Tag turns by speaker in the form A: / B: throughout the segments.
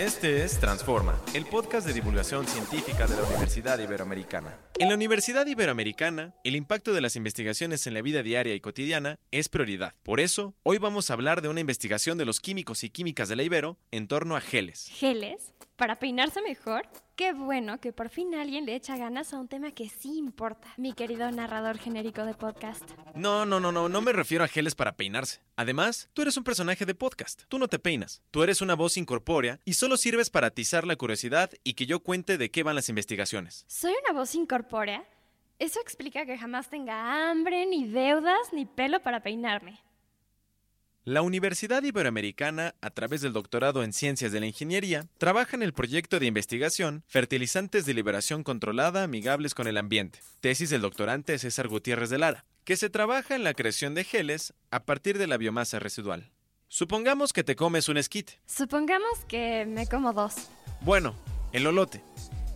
A: Este es Transforma, el podcast de divulgación científica de la Universidad Iberoamericana. En la Universidad Iberoamericana, el impacto de las investigaciones en la vida diaria y cotidiana es prioridad. Por eso, hoy vamos a hablar de una investigación de los químicos y químicas de la Ibero en torno a geles.
B: ¿Geles? ¿Para peinarse mejor? Qué bueno que por fin alguien le echa ganas a un tema que sí importa, mi querido narrador genérico de podcast.
A: No, no, no, no, no me refiero a geles para peinarse. Además, tú eres un personaje de podcast, tú no te peinas, tú eres una voz incorpórea y solo sirves para atizar la curiosidad y que yo cuente de qué van las investigaciones.
B: ¿Soy una voz incorpórea? Eso explica que jamás tenga hambre, ni deudas, ni pelo para peinarme.
A: La Universidad Iberoamericana, a través del doctorado en Ciencias de la Ingeniería, trabaja en el proyecto de investigación Fertilizantes de Liberación Controlada Amigables con el Ambiente, tesis del doctorante César Gutiérrez de Lara, que se trabaja en la creación de geles a partir de la biomasa residual. Supongamos que te comes un esquite.
B: Supongamos que me como dos.
A: Bueno, el olote.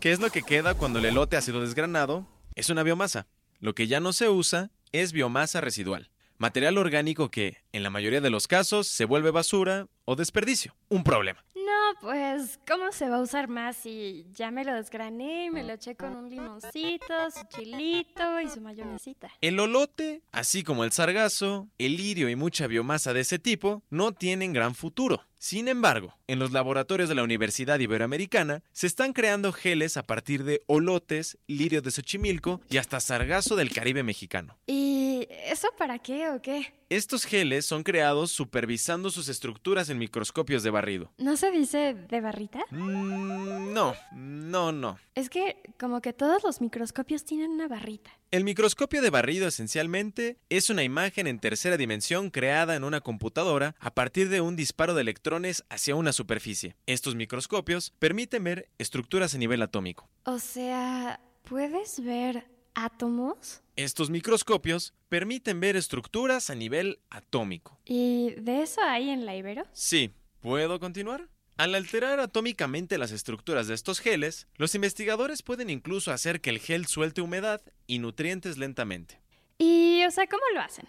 A: ¿Qué es lo que queda cuando el elote ha sido desgranado? Es una biomasa. Lo que ya no se usa es biomasa residual material orgánico que, en la mayoría de los casos, se vuelve basura o desperdicio. Un problema.
B: No, pues, ¿cómo se va a usar más si ya me lo desgrané y me lo eché con un limoncito, su chilito y su mayonesita?
A: El olote, así como el sargazo, el lirio y mucha biomasa de ese tipo, no tienen gran futuro. Sin embargo, en los laboratorios de la Universidad Iberoamericana se están creando geles a partir de olotes, lirio de Xochimilco y hasta sargazo del Caribe mexicano.
B: ¿Y eso para qué o qué?
A: Estos geles son creados supervisando sus estructuras en microscopios de barrido.
B: ¿No se dice de barrita?
A: Mm, no, no, no.
B: Es que como que todos los microscopios tienen una barrita.
A: El microscopio de barrido esencialmente es una imagen en tercera dimensión creada en una computadora a partir de un disparo de electrones hacia una superficie. Estos microscopios permiten ver estructuras a nivel atómico.
B: O sea, ¿puedes ver átomos?
A: Estos microscopios permiten ver estructuras a nivel atómico.
B: ¿Y de eso hay en la Ibero?
A: Sí. ¿Puedo continuar? Al alterar atómicamente las estructuras de estos geles, los investigadores pueden incluso hacer que el gel suelte humedad y nutrientes lentamente.
B: ¿Y, o sea, cómo lo hacen?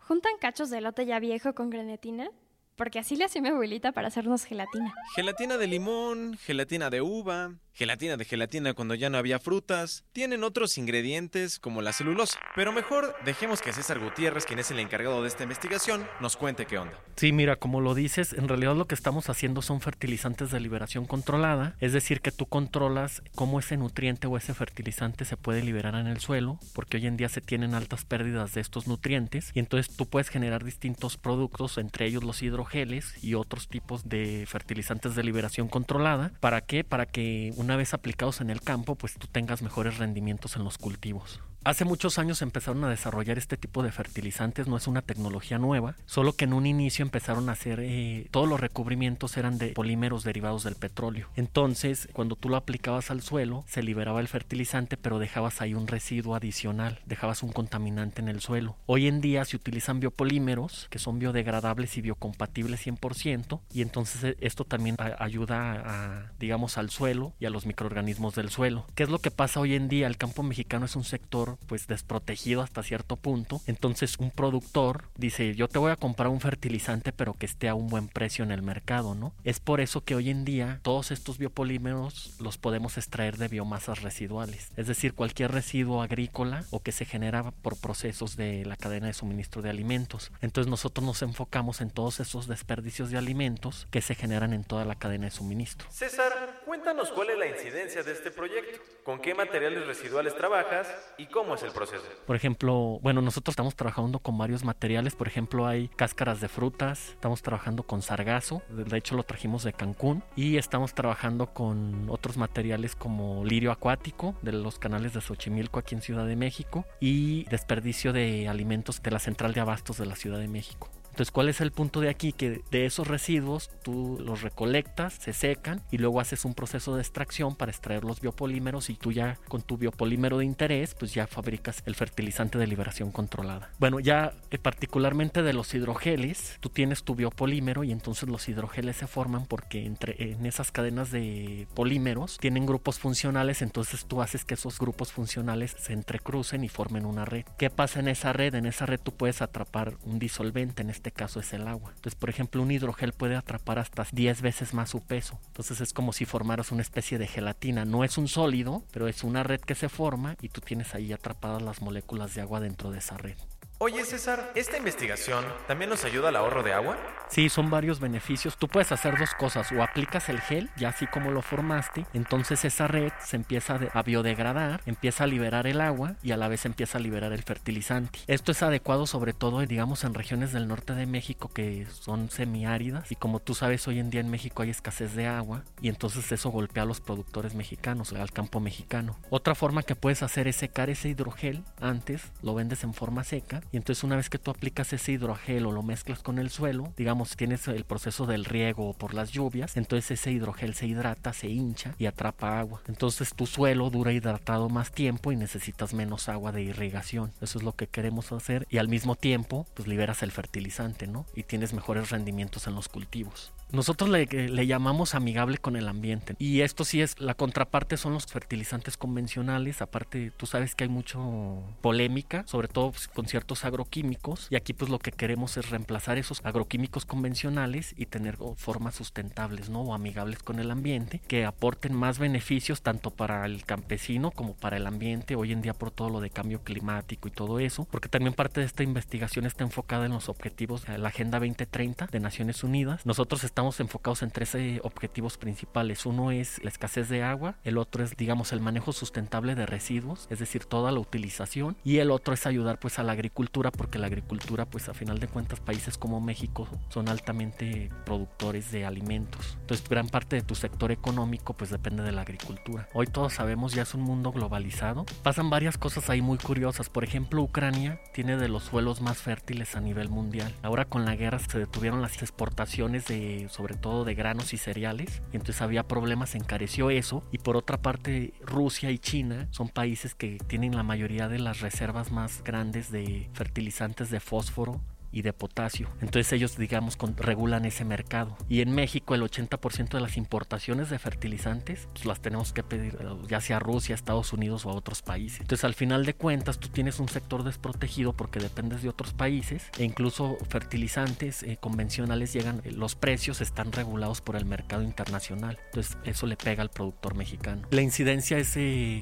B: ¿Juntan cachos de lote ya viejo con grenetina? Porque así le hacía mi abuelita para hacernos gelatina.
A: Gelatina de limón, gelatina de uva, gelatina de gelatina cuando ya no había frutas, tienen otros ingredientes como la celulosa. Pero mejor dejemos que César Gutiérrez, quien es el encargado de esta investigación, nos cuente qué onda.
C: Sí, mira, como lo dices, en realidad lo que estamos haciendo son fertilizantes de liberación controlada, es decir, que tú controlas cómo ese nutriente o ese fertilizante se puede liberar en el suelo, porque hoy en día se tienen altas pérdidas de estos nutrientes y entonces tú puedes generar distintos productos, entre ellos los hidrogeles y otros tipos de fertilizantes de liberación controlada. ¿Para qué? Para que una vez aplicados en el campo, pues tú tengas mejores rendimientos en los cultivos. Hace muchos años empezaron a desarrollar este tipo de fertilizantes, no es una tecnología nueva, solo que en un inicio empezaron a hacer, eh, todos los recubrimientos eran de polímeros derivados del petróleo. Entonces, cuando tú lo aplicabas al suelo, se liberaba el fertilizante, pero dejabas ahí un residuo adicional, dejabas un contaminante en el suelo. Hoy en día se utilizan biopolímeros, que son biodegradables y biocompatibles 100%, y entonces eh, esto también ayuda a, digamos, al suelo y a los microorganismos del suelo. ¿Qué es lo que pasa hoy en día? El campo mexicano es un sector pues desprotegido hasta cierto punto. Entonces un productor dice, yo te voy a comprar un fertilizante pero que esté a un buen precio en el mercado, ¿no? Es por eso que hoy en día todos estos biopolímeros los podemos extraer de biomasas residuales. Es decir, cualquier residuo agrícola o que se genera por procesos de la cadena de suministro de alimentos. Entonces nosotros nos enfocamos en todos esos desperdicios de alimentos que se generan en toda la cadena de suministro.
A: César, cuéntanos cuál es la incidencia de este proyecto, con qué materiales residuales trabajas y cómo ¿Cómo es el proceso?
C: Por ejemplo, bueno, nosotros estamos trabajando con varios materiales. Por ejemplo, hay cáscaras de frutas, estamos trabajando con sargazo, de hecho lo trajimos de Cancún, y estamos trabajando con otros materiales como lirio acuático de los canales de Xochimilco aquí en Ciudad de México y desperdicio de alimentos de la central de abastos de la Ciudad de México. Entonces, ¿cuál es el punto de aquí? Que de esos residuos tú los recolectas, se secan y luego haces un proceso de extracción para extraer los biopolímeros y tú ya con tu biopolímero de interés, pues ya fabricas el fertilizante de liberación controlada. Bueno, ya eh, particularmente de los hidrogeles, tú tienes tu biopolímero y entonces los hidrogeles se forman porque entre en esas cadenas de polímeros tienen grupos funcionales, entonces tú haces que esos grupos funcionales se entrecrucen y formen una red. ¿Qué pasa en esa red? En esa red tú puedes atrapar un disolvente, en este este caso es el agua. Entonces, por ejemplo, un hidrogel puede atrapar hasta 10 veces más su peso. Entonces es como si formaras una especie de gelatina. No es un sólido, pero es una red que se forma y tú tienes ahí atrapadas las moléculas de agua dentro de esa red.
A: Oye César, ¿esta investigación también nos ayuda al ahorro de agua?
C: Sí, son varios beneficios. Tú puedes hacer dos cosas. O aplicas el gel, ya así como lo formaste, entonces esa red se empieza a biodegradar, empieza a liberar el agua y a la vez empieza a liberar el fertilizante. Esto es adecuado sobre todo, digamos, en regiones del norte de México que son semiáridas y como tú sabes, hoy en día en México hay escasez de agua y entonces eso golpea a los productores mexicanos, al campo mexicano. Otra forma que puedes hacer es secar ese hidrogel antes, lo vendes en forma seca y entonces una vez que tú aplicas ese hidrogel o lo mezclas con el suelo, digamos tienes el proceso del riego por las lluvias, entonces ese hidrogel se hidrata, se hincha y atrapa agua. Entonces tu suelo dura hidratado más tiempo y necesitas menos agua de irrigación. Eso es lo que queremos hacer y al mismo tiempo pues liberas el fertilizante, ¿no? Y tienes mejores rendimientos en los cultivos. Nosotros le, le, llamamos amigable con el ambiente. Y esto sí es, la contraparte son los fertilizantes convencionales. Aparte, tú sabes que hay mucho polémica, sobre todo pues, con ciertos agroquímicos. Y aquí pues lo que queremos es reemplazar esos agroquímicos convencionales y tener formas sustentables, ¿no? O amigables con el ambiente, que aporten más beneficios tanto para el campesino como para el ambiente. Hoy en día por todo lo de cambio climático y todo eso. Porque también parte de esta investigación está enfocada en los objetivos de la Agenda 2030 de Naciones Unidas. Nosotros enfocados en tres eh, objetivos principales. Uno es la escasez de agua, el otro es, digamos, el manejo sustentable de residuos, es decir, toda la utilización, y el otro es ayudar pues a la agricultura, porque la agricultura pues a final de cuentas países como México son altamente productores de alimentos. Entonces gran parte de tu sector económico pues depende de la agricultura. Hoy todos sabemos ya es un mundo globalizado. Pasan varias cosas ahí muy curiosas. Por ejemplo, Ucrania tiene de los suelos más fértiles a nivel mundial. Ahora con la guerra se detuvieron las exportaciones de sobre todo de granos y cereales, y entonces había problemas, encareció eso, y por otra parte Rusia y China son países que tienen la mayoría de las reservas más grandes de fertilizantes de fósforo y de potasio. Entonces ellos, digamos, regulan ese mercado. Y en México el 80% de las importaciones de fertilizantes pues, las tenemos que pedir eh, ya sea a Rusia, Estados Unidos o a otros países. Entonces al final de cuentas tú tienes un sector desprotegido porque dependes de otros países e incluso fertilizantes eh, convencionales llegan, eh, los precios están regulados por el mercado internacional. Entonces eso le pega al productor mexicano. La incidencia es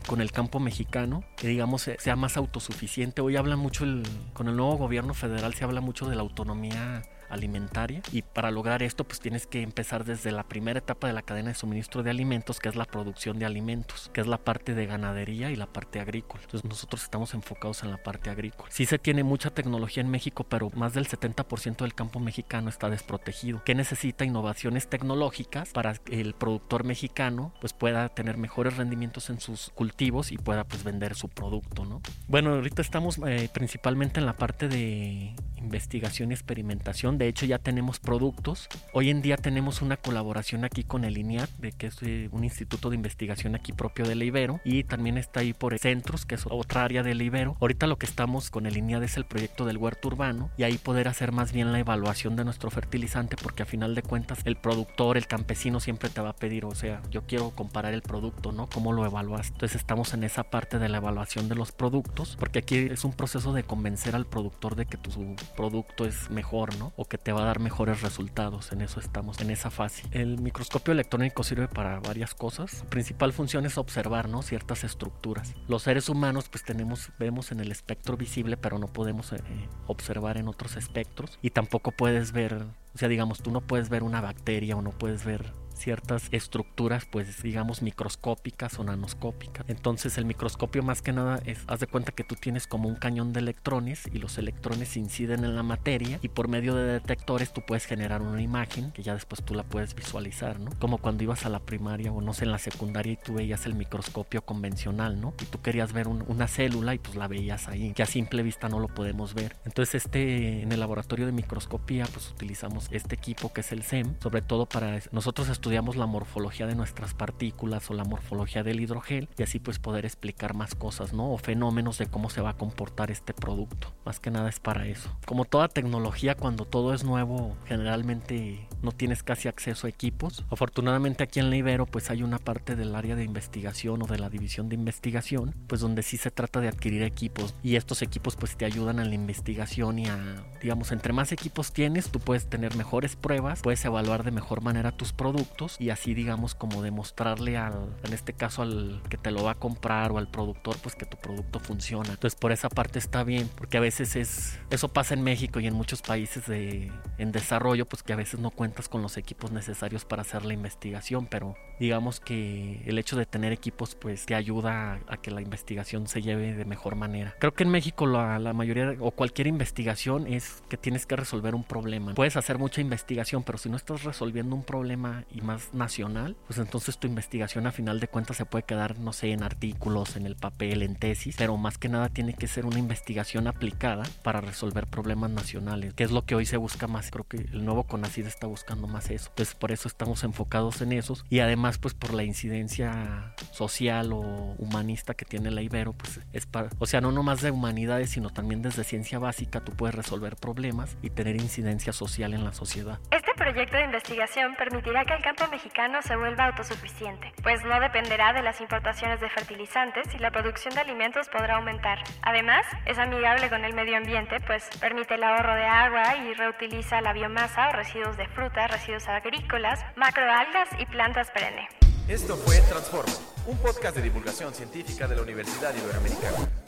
C: con el campo mexicano, que digamos sea más autosuficiente. Hoy habla mucho el, con el nuevo gobierno federal se habla mucho de la autonomía alimentaria. Y para lograr esto pues tienes que empezar desde la primera etapa de la cadena de suministro de alimentos que es la producción de alimentos que es la parte de ganadería y la parte agrícola. Entonces nosotros estamos enfocados en la parte agrícola. Sí se tiene mucha tecnología en México pero más del 70% del campo mexicano está desprotegido. Que necesita innovaciones tecnológicas para que el productor mexicano pues pueda tener mejores rendimientos en sus cultivos y pueda pues vender su producto no bueno ahorita estamos eh, principalmente en la parte de investigación y experimentación. De hecho, ya tenemos productos. Hoy en día tenemos una colaboración aquí con el INIAT, de que es eh, un instituto de investigación aquí propio de Ibero. Y también está ahí por Centros, que es otra área del Ibero. Ahorita lo que estamos con el INIAT es el proyecto del huerto urbano y ahí poder hacer más bien la evaluación de nuestro fertilizante, porque a final de cuentas el productor, el campesino siempre te va a pedir, o sea, yo quiero comparar el producto, ¿no? ¿Cómo lo evaluas? Entonces estamos en esa parte de la evaluación de los productos, porque aquí es un proceso de convencer al productor de que tu producto es mejor, ¿no? Te va a dar mejores resultados. En eso estamos, en esa fase. El microscopio electrónico sirve para varias cosas. Su principal función es observar, ¿no? Ciertas estructuras. Los seres humanos, pues tenemos, vemos en el espectro visible, pero no podemos eh, observar en otros espectros. Y tampoco puedes ver, o sea, digamos, tú no puedes ver una bacteria o no puedes ver ciertas estructuras, pues digamos microscópicas o nanoscópicas. Entonces el microscopio más que nada es, haz de cuenta que tú tienes como un cañón de electrones y los electrones inciden en la materia y por medio de detectores tú puedes generar una imagen que ya después tú la puedes visualizar, ¿no? Como cuando ibas a la primaria o no sé, en la secundaria y tú veías el microscopio convencional, ¿no? Y tú querías ver una célula y pues la veías ahí, que a simple vista no lo podemos ver. Entonces este, en el laboratorio de microscopía pues utilizamos este equipo que es el SEM, sobre todo para nosotros la morfología de nuestras partículas o la morfología del hidrogel y así pues poder explicar más cosas, ¿no? O fenómenos de cómo se va a comportar este producto. Más que nada es para eso. Como toda tecnología, cuando todo es nuevo, generalmente no tienes casi acceso a equipos. Afortunadamente aquí en la pues hay una parte del área de investigación o de la división de investigación, pues donde sí se trata de adquirir equipos y estos equipos pues te ayudan a la investigación y a, digamos, entre más equipos tienes, tú puedes tener mejores pruebas, puedes evaluar de mejor manera tus productos y así digamos como demostrarle al, en este caso al que te lo va a comprar o al productor pues que tu producto funciona. Entonces por esa parte está bien, porque a veces es, eso pasa en México y en muchos países de, en desarrollo pues que a veces no cuentas con los equipos necesarios para hacer la investigación, pero digamos que el hecho de tener equipos pues te ayuda a, que la investigación se lleve de mejor manera. Creo que en México la, la, mayoría o cualquier investigación es que tienes que resolver un problema. Puedes hacer mucha investigación, pero si no estás resolviendo un problema y más nacional, pues entonces tu investigación a final de cuentas se puede quedar, no sé, en artículos, en el papel, en tesis, pero más que nada tiene que ser una investigación aplicada para resolver problemas nacionales, que es lo que hoy se busca más. Creo que el nuevo CONACID está buscando más eso. Entonces por eso estamos enfocados en esos y además más pues por la incidencia social o humanista que tiene la Ibero, pues es para, o sea, no nomás de humanidades, sino también desde ciencia básica tú puedes resolver problemas y tener incidencia social en la sociedad.
B: Este proyecto de investigación permitirá que el campo mexicano se vuelva autosuficiente, pues no dependerá de las importaciones de fertilizantes y la producción de alimentos podrá aumentar. Además, es amigable con el medio ambiente, pues permite el ahorro de agua y reutiliza la biomasa o residuos de frutas, residuos agrícolas, macroalgas y plantas perennes.
A: Esto fue Transforma, un podcast de divulgación científica de la Universidad Iberoamericana.